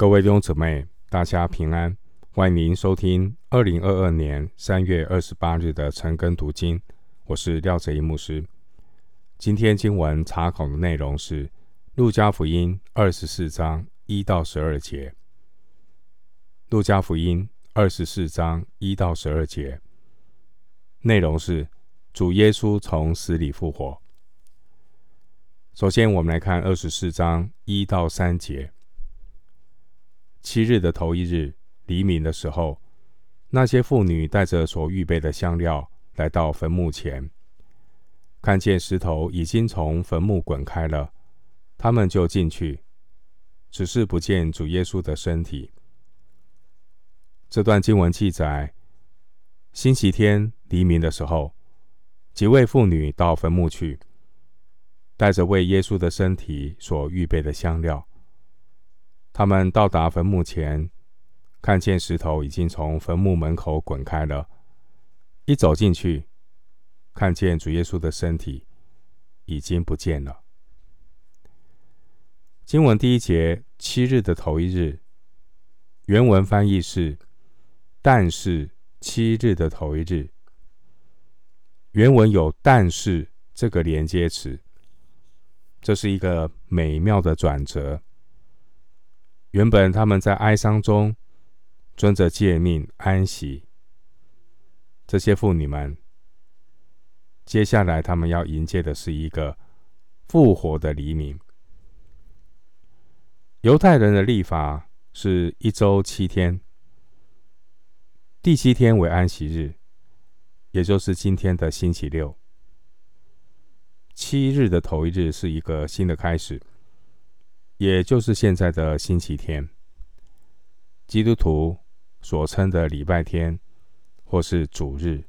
各位弟兄姊妹，大家平安，欢迎您收听二零二二年三月二十八日的晨更读经。我是廖哲一牧师。今天经文查考的内容是《路加福音》二十四章一到十二节。《路加福音》二十四章一到十二节内容是主耶稣从死里复活。首先，我们来看二十四章一到三节。七日的头一日，黎明的时候，那些妇女带着所预备的香料来到坟墓前，看见石头已经从坟墓滚开了，他们就进去，只是不见主耶稣的身体。这段经文记载，星期天黎明的时候，几位妇女到坟墓去，带着为耶稣的身体所预备的香料。他们到达坟墓前，看见石头已经从坟墓门口滚开了。一走进去，看见主耶稣的身体已经不见了。经文第一节“七日的头一日”，原文翻译是“但是七日的头一日”。原文有“但是”这个连接词，这是一个美妙的转折。原本他们在哀伤中遵着诫命安息，这些妇女们，接下来他们要迎接的是一个复活的黎明。犹太人的历法是一周七天，第七天为安息日，也就是今天的星期六。七日的头一日是一个新的开始。也就是现在的星期天，基督徒所称的礼拜天，或是主日。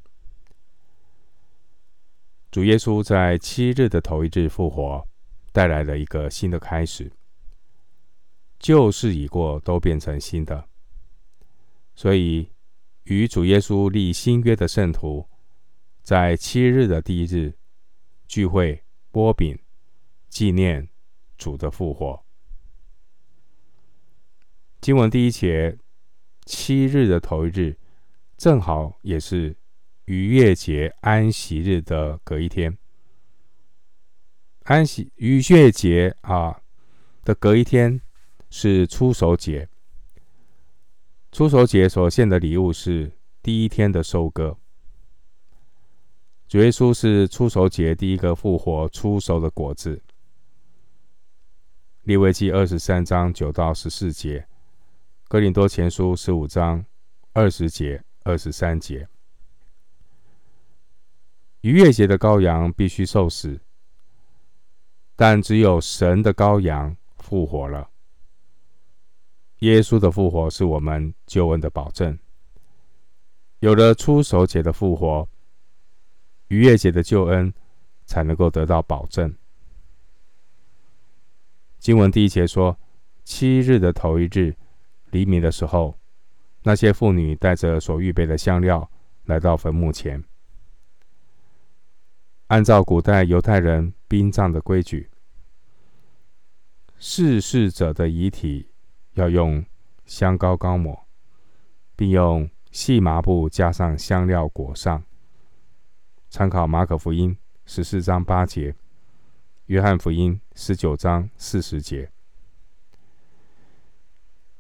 主耶稣在七日的头一日复活，带来了一个新的开始。旧事已过，都变成新的。所以，与主耶稣立新约的圣徒，在七日的第一日聚会波饼，纪念主的复活。经文第一节，七日的头一日，正好也是逾越节安息日的隔一天。安息逾越节啊的隔一天是初熟节。初熟节所献的礼物是第一天的收割。主耶稣是初熟节第一个复活初熟的果子。利未记二十三章九到十四节。哥林多前书十五章二十节、二十三节，逾越节的羔羊必须受死，但只有神的羔羊复活了。耶稣的复活是我们救恩的保证。有了初熟节的复活，逾越节的救恩才能够得到保证。经文第一节说：“七日的头一日。”黎明的时候，那些妇女带着所预备的香料来到坟墓前。按照古代犹太人殡葬的规矩，逝世者的遗体要用香膏膏抹，并用细麻布加上香料裹上。参考马可福音十四章八节，约翰福音十九章四十节。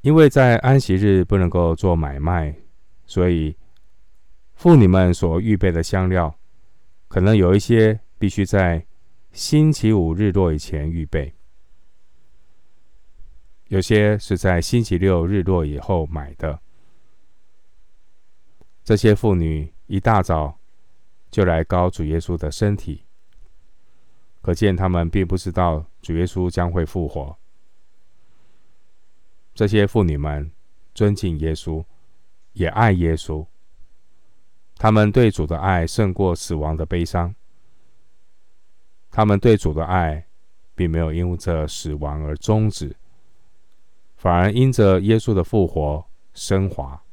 因为在安息日不能够做买卖，所以妇女们所预备的香料，可能有一些必须在星期五日落以前预备，有些是在星期六日落以后买的。这些妇女一大早就来高主耶稣的身体，可见他们并不知道主耶稣将会复活。这些妇女们尊敬耶稣，也爱耶稣。他们对主的爱胜过死亡的悲伤。他们对主的爱，并没有因这死亡而终止，反而因着耶稣的复活升华。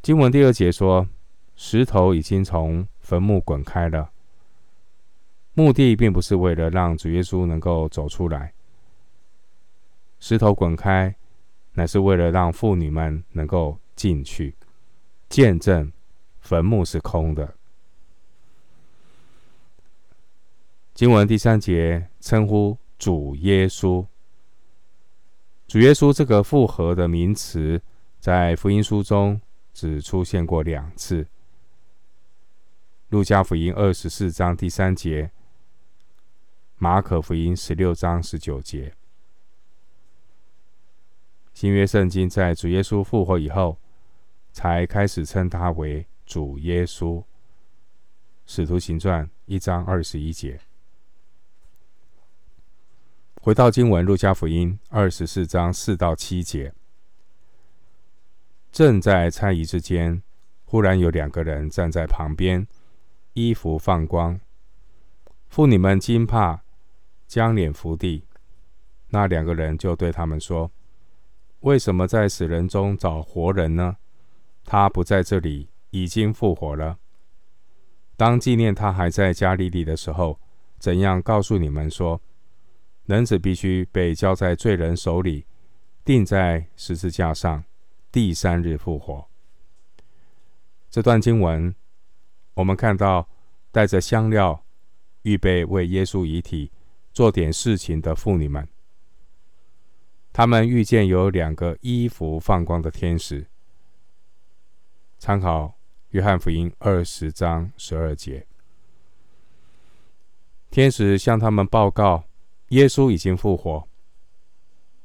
经文第二节说，石头已经从坟墓滚开了，目的并不是为了让主耶稣能够走出来。石头滚开，乃是为了让妇女们能够进去，见证坟墓是空的。经文第三节称呼主耶稣，主耶稣这个复合的名词，在福音书中只出现过两次。路加福音二十四章第三节，马可福音十六章十九节。新约圣经在主耶稣复活以后，才开始称他为主耶稣。使徒行传一章二十一节。回到经文，路加福音二十四章四到七节。正在猜疑之间，忽然有两个人站在旁边，衣服放光。妇女们惊怕，将脸伏地。那两个人就对他们说。为什么在死人中找活人呢？他不在这里，已经复活了。当纪念他还在加利利的时候，怎样告诉你们说，人子必须被交在罪人手里，钉在十字架上，第三日复活。这段经文，我们看到带着香料，预备为耶稣遗体做点事情的妇女们。他们遇见有两个衣服放光的天使。参考约翰福音二十章十二节，天使向他们报告，耶稣已经复活。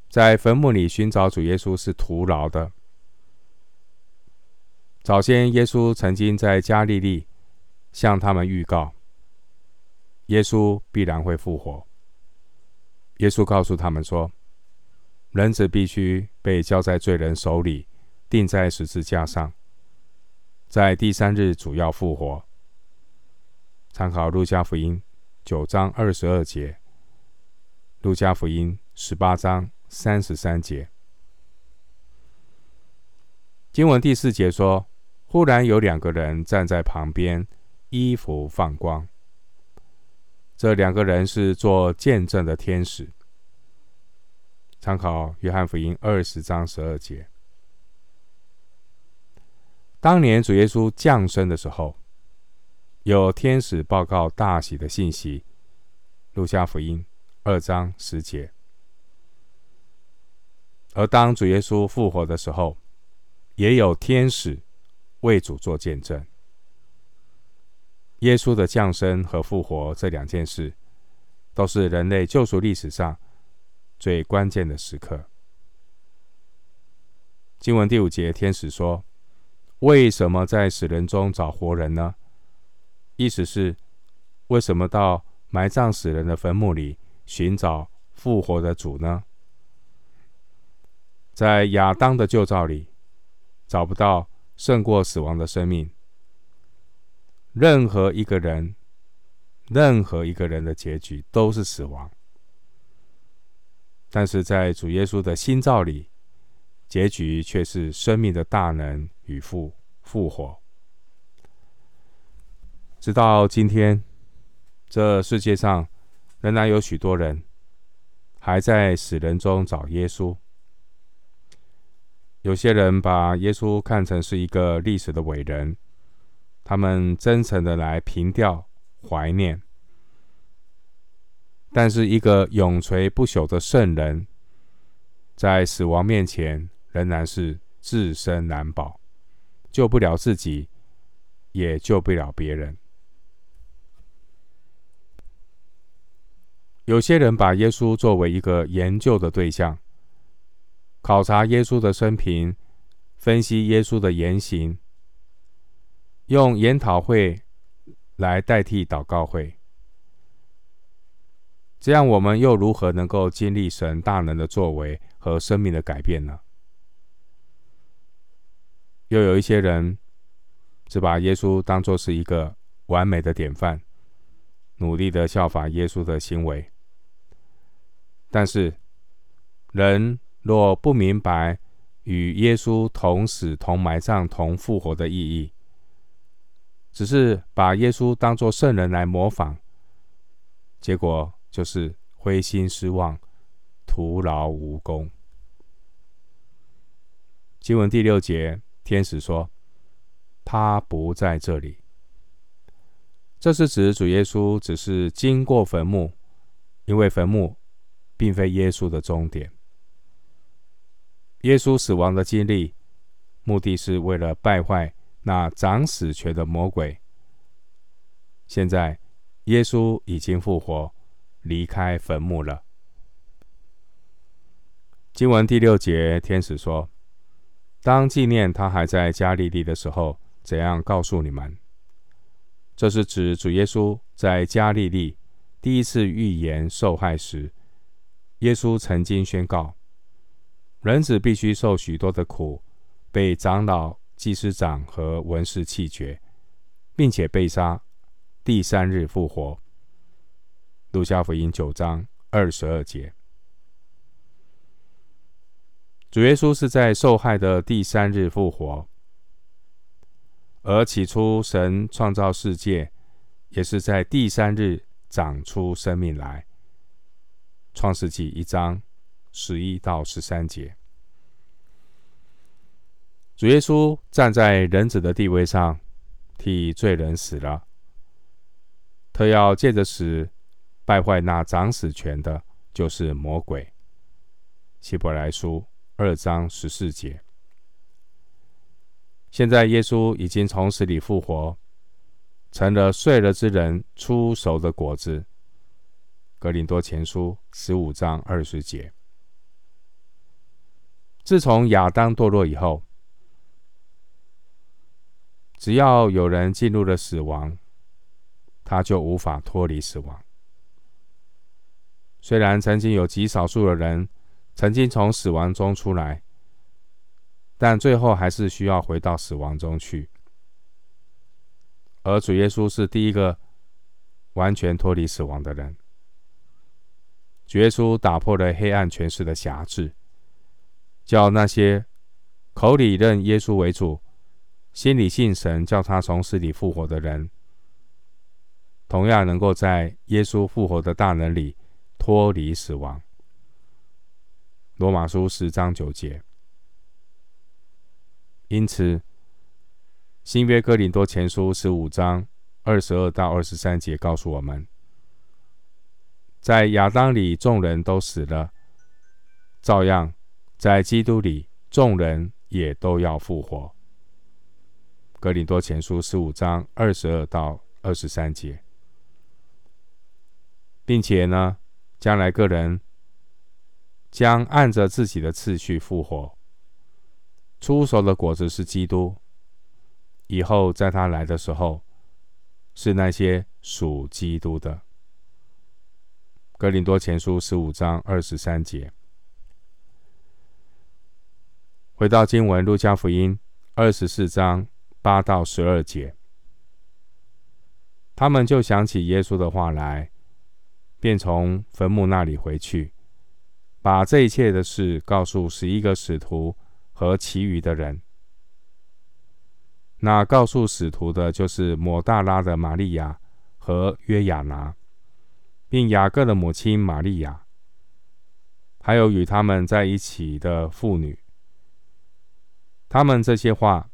在坟墓里寻找主耶稣是徒劳的。早先耶稣曾经在加利利向他们预告，耶稣必然会复活。耶稣告诉他们说。人子必须被交在罪人手里，钉在十字架上，在第三日主要复活。参考路加福音九章二十二节，路加福音十八章三十三节。经文第四节说：“忽然有两个人站在旁边，衣服放光。”这两个人是做见证的天使。参考约翰福音二十章十二节。当年主耶稣降生的时候，有天使报告大喜的信息。路加福音二章十节。而当主耶稣复活的时候，也有天使为主做见证。耶稣的降生和复活这两件事，都是人类救赎历史上。最关键的时刻，经文第五节，天使说：“为什么在死人中找活人呢？”意思是，为什么到埋葬死人的坟墓里寻找复活的主呢？在亚当的旧造里，找不到胜过死亡的生命。任何一个人，任何一个人的结局都是死亡。但是在主耶稣的心照里，结局却是生命的大能与复复活。直到今天，这世界上仍然有许多人还在死人中找耶稣。有些人把耶稣看成是一个历史的伟人，他们真诚的来凭吊怀念。但是，一个永垂不朽的圣人，在死亡面前仍然是自身难保，救不了自己，也救不了别人。有些人把耶稣作为一个研究的对象，考察耶稣的生平，分析耶稣的言行，用研讨会来代替祷告会。这样，我们又如何能够经历神大能的作为和生命的改变呢？又有一些人只把耶稣当作是一个完美的典范，努力的效法耶稣的行为。但是，人若不明白与耶稣同死、同埋葬、同复活的意义，只是把耶稣当作圣人来模仿，结果。就是灰心失望，徒劳无功。经文第六节，天使说：“他不在这里。”这是指主耶稣只是经过坟墓，因为坟墓并非耶稣的终点。耶稣死亡的经历，目的是为了败坏那掌死权的魔鬼。现在，耶稣已经复活，离开坟墓了。经文第六节，天使说：“当纪念他还在加利利的时候，怎样告诉你们？”这是指主耶稣在加利利第一次预言受害时，耶稣曾经宣告：“人子必须受许多的苦，被长老、祭司长和文士弃绝，并且被杀。”第三日复活。路加福音九章二十二节，主耶稣是在受害的第三日复活，而起初神创造世界，也是在第三日长出生命来。创世纪一章十一到十三节，主耶稣站在人子的地位上，替罪人死了。他要借着死败坏那掌死权的，就是魔鬼。希伯来书二章十四节。现在耶稣已经从死里复活，成了睡了之人出熟的果子。格林多前书十五章二十节。自从亚当堕落以后，只要有人进入了死亡，他就无法脱离死亡。虽然曾经有极少数的人曾经从死亡中出来，但最后还是需要回到死亡中去。而主耶稣是第一个完全脱离死亡的人。主耶稣打破了黑暗权势的辖制，叫那些口里认耶稣为主、心里信神叫他从死里复活的人。同样能够在耶稣复活的大能里脱离死亡。罗马书十章九节。因此，新约哥林多前书十五章二十二到二十三节告诉我们，在亚当里众人都死了，照样在基督里众人也都要复活。哥林多前书十五章二十二到二十三节。并且呢，将来个人将按着自己的次序复活。出手的果子是基督，以后在他来的时候，是那些属基督的。哥林多前书十五章二十三节。回到经文，路加福音二十四章八到十二节，他们就想起耶稣的话来。便从坟墓那里回去，把这一切的事告诉十一个使徒和其余的人。那告诉使徒的，就是抹大拉的玛利亚和约雅拿，并雅各的母亲玛利亚，还有与他们在一起的妇女。他们这些话，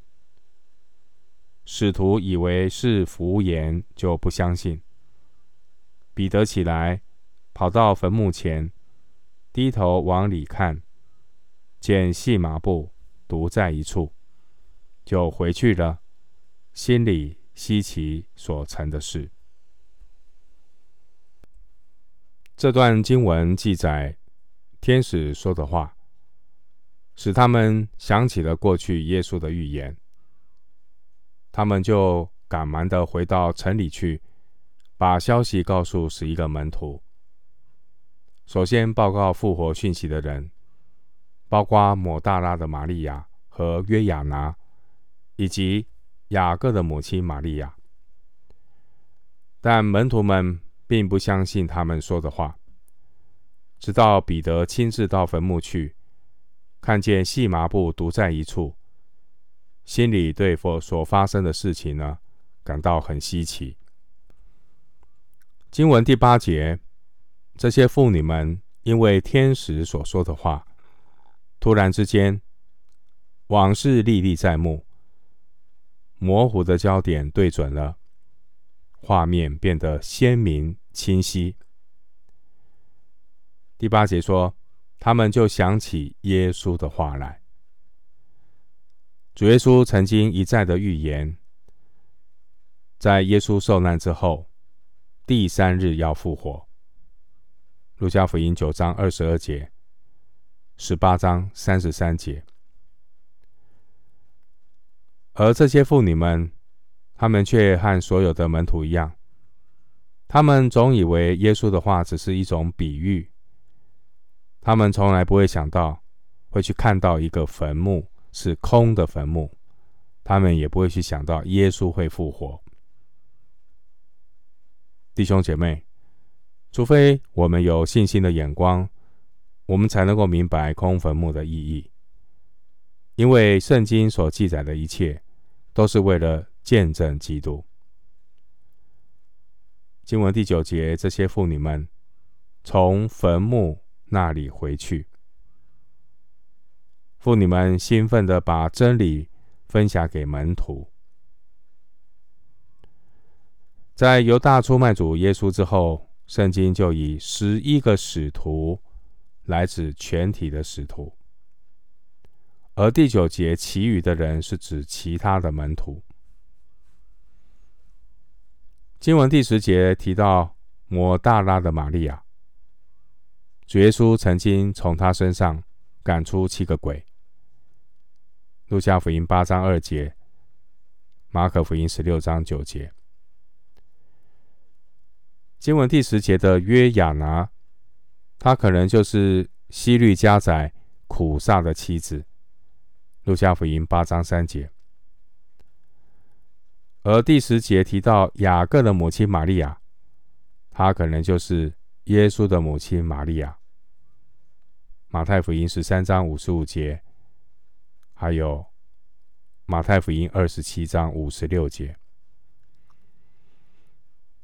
使徒以为是胡言，就不相信。彼得起来，跑到坟墓前，低头往里看，见细麻布独在一处，就回去了，心里稀奇所成的事。这段经文记载天使说的话，使他们想起了过去耶稣的预言，他们就赶忙的回到城里去。把消息告诉十一个门徒。首先报告复活讯息的人，包括抹大拉的玛利亚和约亚拿，以及雅各的母亲玛利亚。但门徒们并不相信他们说的话，直到彼得亲自到坟墓去，看见细麻布独在一处，心里对佛所发生的事情呢，感到很稀奇。经文第八节，这些妇女们因为天使所说的话，突然之间，往事历历在目，模糊的焦点对准了，画面变得鲜明清晰。第八节说，他们就想起耶稣的话来。主耶稣曾经一再的预言，在耶稣受难之后，第三日要复活。路加福音九章二十二节，十八章三十三节。而这些妇女们，她们却和所有的门徒一样，她们总以为耶稣的话只是一种比喻。他们从来不会想到会去看到一个坟墓是空的坟墓，他们也不会去想到耶稣会复活。弟兄姐妹，除非我们有信心的眼光，我们才能够明白空坟墓的意义。因为圣经所记载的一切，都是为了见证基督。经文第九节，这些妇女们从坟墓那里回去，妇女们兴奋地把真理分享给门徒。在犹大出卖主耶稣之后，圣经就以十一个使徒来指全体的使徒，而第九节其余的人是指其他的门徒。经文第十节提到抹大拉的玛利亚。主耶稣曾经从他身上赶出七个鬼。路加福音八章二节，马可福音十六章九节。经文第十节的约雅拿，他可能就是希律家宰苦撒的妻子。路加福音八章三节。而第十节提到雅各的母亲玛利亚，她可能就是。耶稣的母亲玛利亚，马太福音十三章五十五节，还有马太福音二十七章五十六节，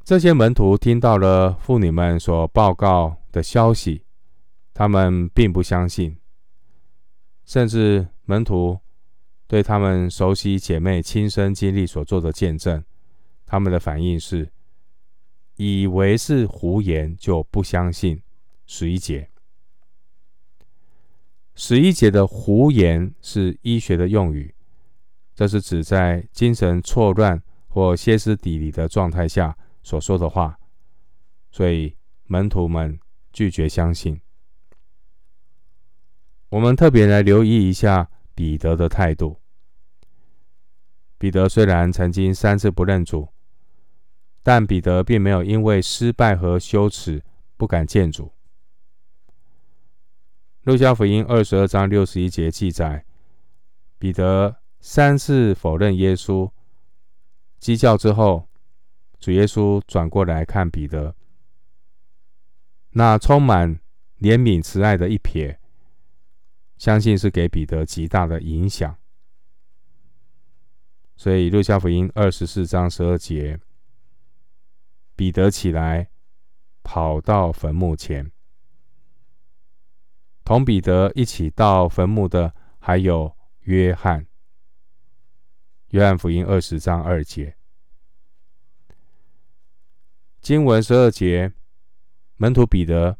这些门徒听到了妇女们所报告的消息，他们并不相信，甚至门徒对他们熟悉姐妹亲身经历所做的见证，他们的反应是。以为是胡言，就不相信。十一节，十一节的胡言是医学的用语，这是指在精神错乱或歇斯底里的状态下所说的话，所以门徒们拒绝相信。我们特别来留意一下彼得的态度。彼得虽然曾经三次不认主。但彼得并没有因为失败和羞耻不敢见主。路加福音二十二章六十一节记载，彼得三次否认耶稣，鸡叫之后，主耶稣转过来看彼得，那充满怜悯慈爱的一瞥，相信是给彼得极大的影响。所以路加福音二十四章十二节。彼得起来，跑到坟墓前。同彼得一起到坟墓的还有约翰。约翰福音二十章二节。经文十二节，门徒彼得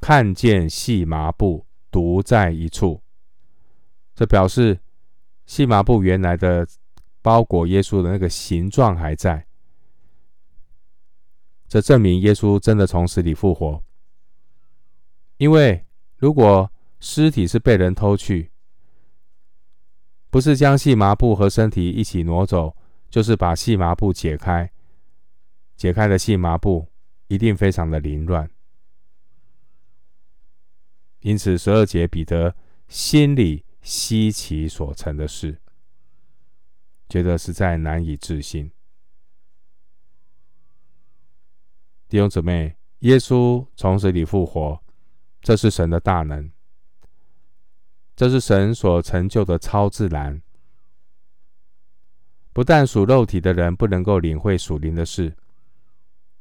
看见细麻布独在一处，这表示细麻布原来的包裹耶稣的那个形状还在。这证明耶稣真的从死里复活。因为如果尸体是被人偷去，不是将细麻布和身体一起挪走，就是把细麻布解开。解开的细麻布一定非常的凌乱。因此，十二节彼得心里稀奇所成的事，觉得实在难以置信。弟兄姊妹，耶稣从死里复活，这是神的大能，这是神所成就的超自然。不但属肉体的人不能够领会属灵的事，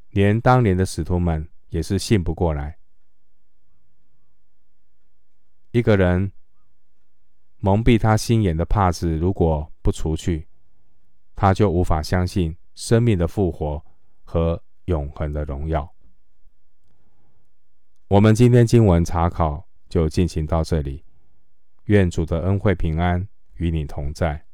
连当年的使徒们也是信不过来。一个人蒙蔽他心眼的帕子，如果不除去，他就无法相信生命的复活和永恒的荣耀。我们今天经文查考就进行到这里，愿主的恩惠平安与你同在。